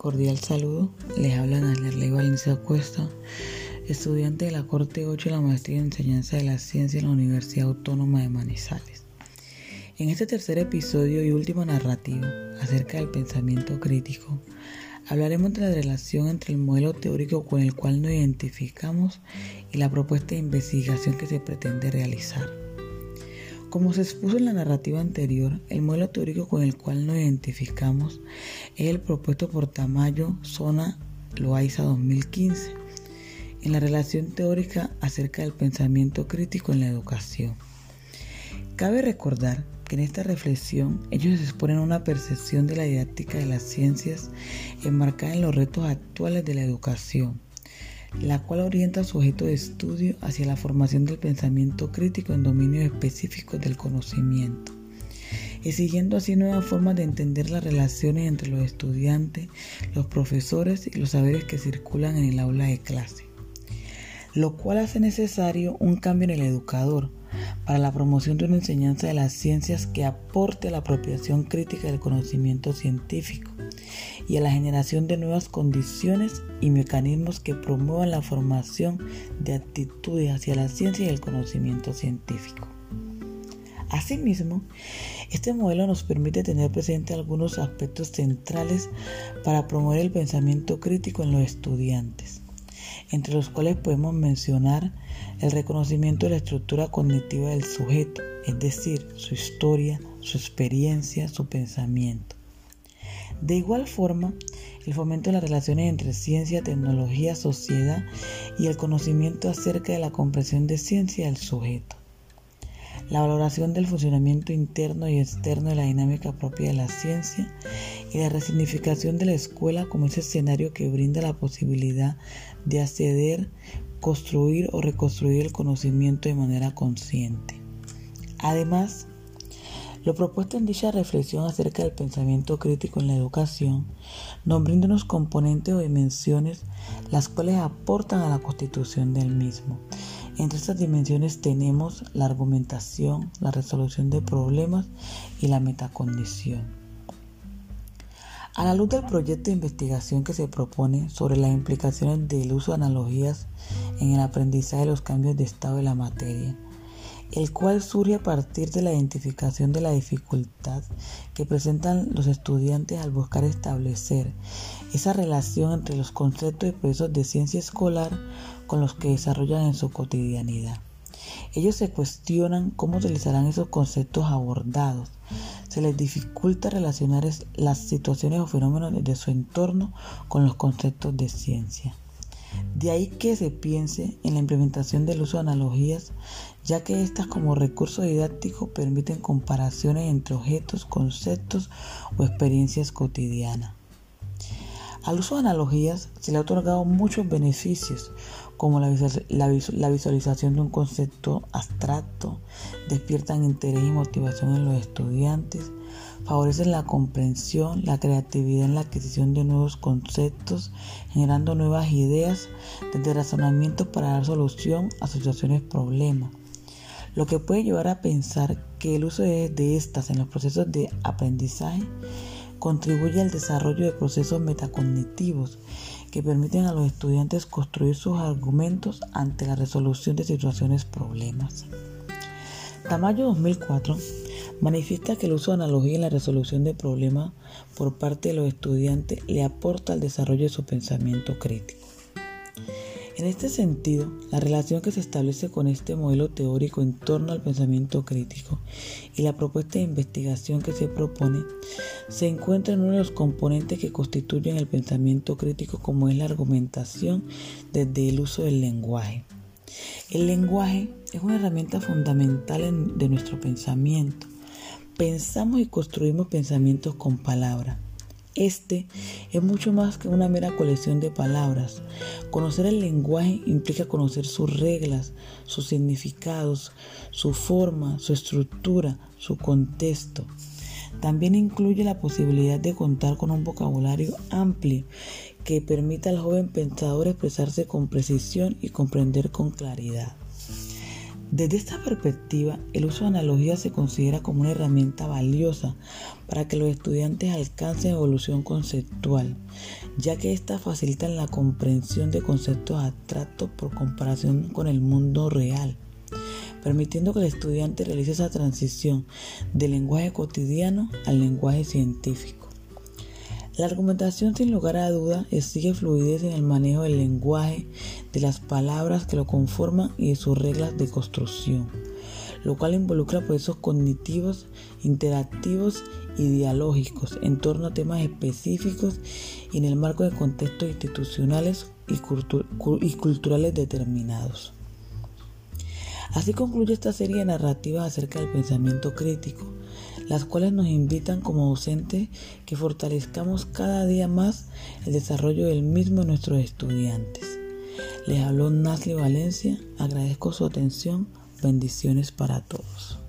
Cordial saludo, les habla Nanerley Valencia Cuesta, estudiante de la Corte 8 de la Maestría en Enseñanza de la Ciencia en la Universidad Autónoma de Manizales. En este tercer episodio y último narrativo acerca del pensamiento crítico, hablaremos de la relación entre el modelo teórico con el cual nos identificamos y la propuesta de investigación que se pretende realizar. Como se expuso en la narrativa anterior, el modelo teórico con el cual nos identificamos es el propuesto por Tamayo Zona Loaiza 2015 en la relación teórica acerca del pensamiento crítico en la educación. Cabe recordar que en esta reflexión ellos exponen una percepción de la didáctica de las ciencias enmarcada en los retos actuales de la educación la cual orienta su objeto de estudio hacia la formación del pensamiento crítico en dominios específicos del conocimiento, exigiendo así nuevas formas de entender las relaciones entre los estudiantes, los profesores y los saberes que circulan en el aula de clase, lo cual hace necesario un cambio en el educador para la promoción de una enseñanza de las ciencias que aporte a la apropiación crítica del conocimiento científico y a la generación de nuevas condiciones y mecanismos que promuevan la formación de actitudes hacia la ciencia y el conocimiento científico. Asimismo, este modelo nos permite tener presente algunos aspectos centrales para promover el pensamiento crítico en los estudiantes, entre los cuales podemos mencionar el reconocimiento de la estructura cognitiva del sujeto, es decir, su historia, su experiencia, su pensamiento de igual forma, el fomento de las relaciones entre ciencia, tecnología, sociedad y el conocimiento acerca de la comprensión de ciencia del sujeto. La valoración del funcionamiento interno y externo de la dinámica propia de la ciencia y la resignificación de la escuela como ese escenario que brinda la posibilidad de acceder, construir o reconstruir el conocimiento de manera consciente. Además, lo propuesto en dicha reflexión acerca del pensamiento crítico en la educación nos brinda unos componentes o dimensiones las cuales aportan a la constitución del mismo. Entre estas dimensiones tenemos la argumentación, la resolución de problemas y la metacondición. A la luz del proyecto de investigación que se propone sobre las implicaciones del uso de analogías en el aprendizaje de los cambios de estado de la materia, el cual surge a partir de la identificación de la dificultad que presentan los estudiantes al buscar establecer esa relación entre los conceptos y procesos de ciencia escolar con los que desarrollan en su cotidianidad. Ellos se cuestionan cómo utilizarán esos conceptos abordados. Se les dificulta relacionar las situaciones o fenómenos de su entorno con los conceptos de ciencia. De ahí que se piense en la implementación del uso de analogías, ya que éstas como recurso didáctico permiten comparaciones entre objetos, conceptos o experiencias cotidianas. Al uso de analogías se le ha otorgado muchos beneficios, como la, visualización de un concepto abstracto, despiertan interés y motivación en los estudiantes, favorecen la comprensión, la creatividad en la adquisición de nuevos conceptos, generando nuevas ideas desde razonamiento para dar solución a situaciones problemas, lo que puede llevar a pensar que el uso de, de estas en los procesos de aprendizaje contribuye al desarrollo de procesos metacognitivos que permiten a los estudiantes construir sus argumentos ante la resolución de situaciones problemas. Tamayo 2004 manifiesta que el uso de analogía en la resolución de problemas por parte de los estudiantes le aporta al desarrollo de su pensamiento crítico. En este sentido, la relación que se establece con este modelo teórico en torno al pensamiento crítico y la propuesta de investigación que se propone se encuentra en uno de los componentes que constituyen el pensamiento crítico como es la argumentación desde el uso del lenguaje. El lenguaje es una herramienta fundamental de nuestro pensamiento. Pensamos y construimos pensamientos con palabras. Este es mucho más que una mera colección de palabras. Conocer el lenguaje implica conocer sus reglas, sus significados, su forma, su estructura, su contexto. También incluye la posibilidad de contar con un vocabulario amplio que permita al joven pensador expresarse con precisión y comprender con claridad. Desde esta perspectiva, el uso de analogías se considera como una herramienta valiosa para que los estudiantes alcancen evolución conceptual, ya que éstas facilitan la comprensión de conceptos abstractos por comparación con el mundo real, permitiendo que el estudiante realice esa transición del lenguaje cotidiano al lenguaje científico. La argumentación sin lugar a duda exige fluidez en el manejo del lenguaje, de las palabras que lo conforman y de sus reglas de construcción, lo cual involucra procesos cognitivos, interactivos y dialógicos en torno a temas específicos y en el marco de contextos institucionales y, y culturales determinados. Así concluye esta serie de narrativas acerca del pensamiento crítico, las cuales nos invitan como docentes que fortalezcamos cada día más el desarrollo del mismo en nuestros estudiantes. Les habló Nasli Valencia, agradezco su atención, bendiciones para todos.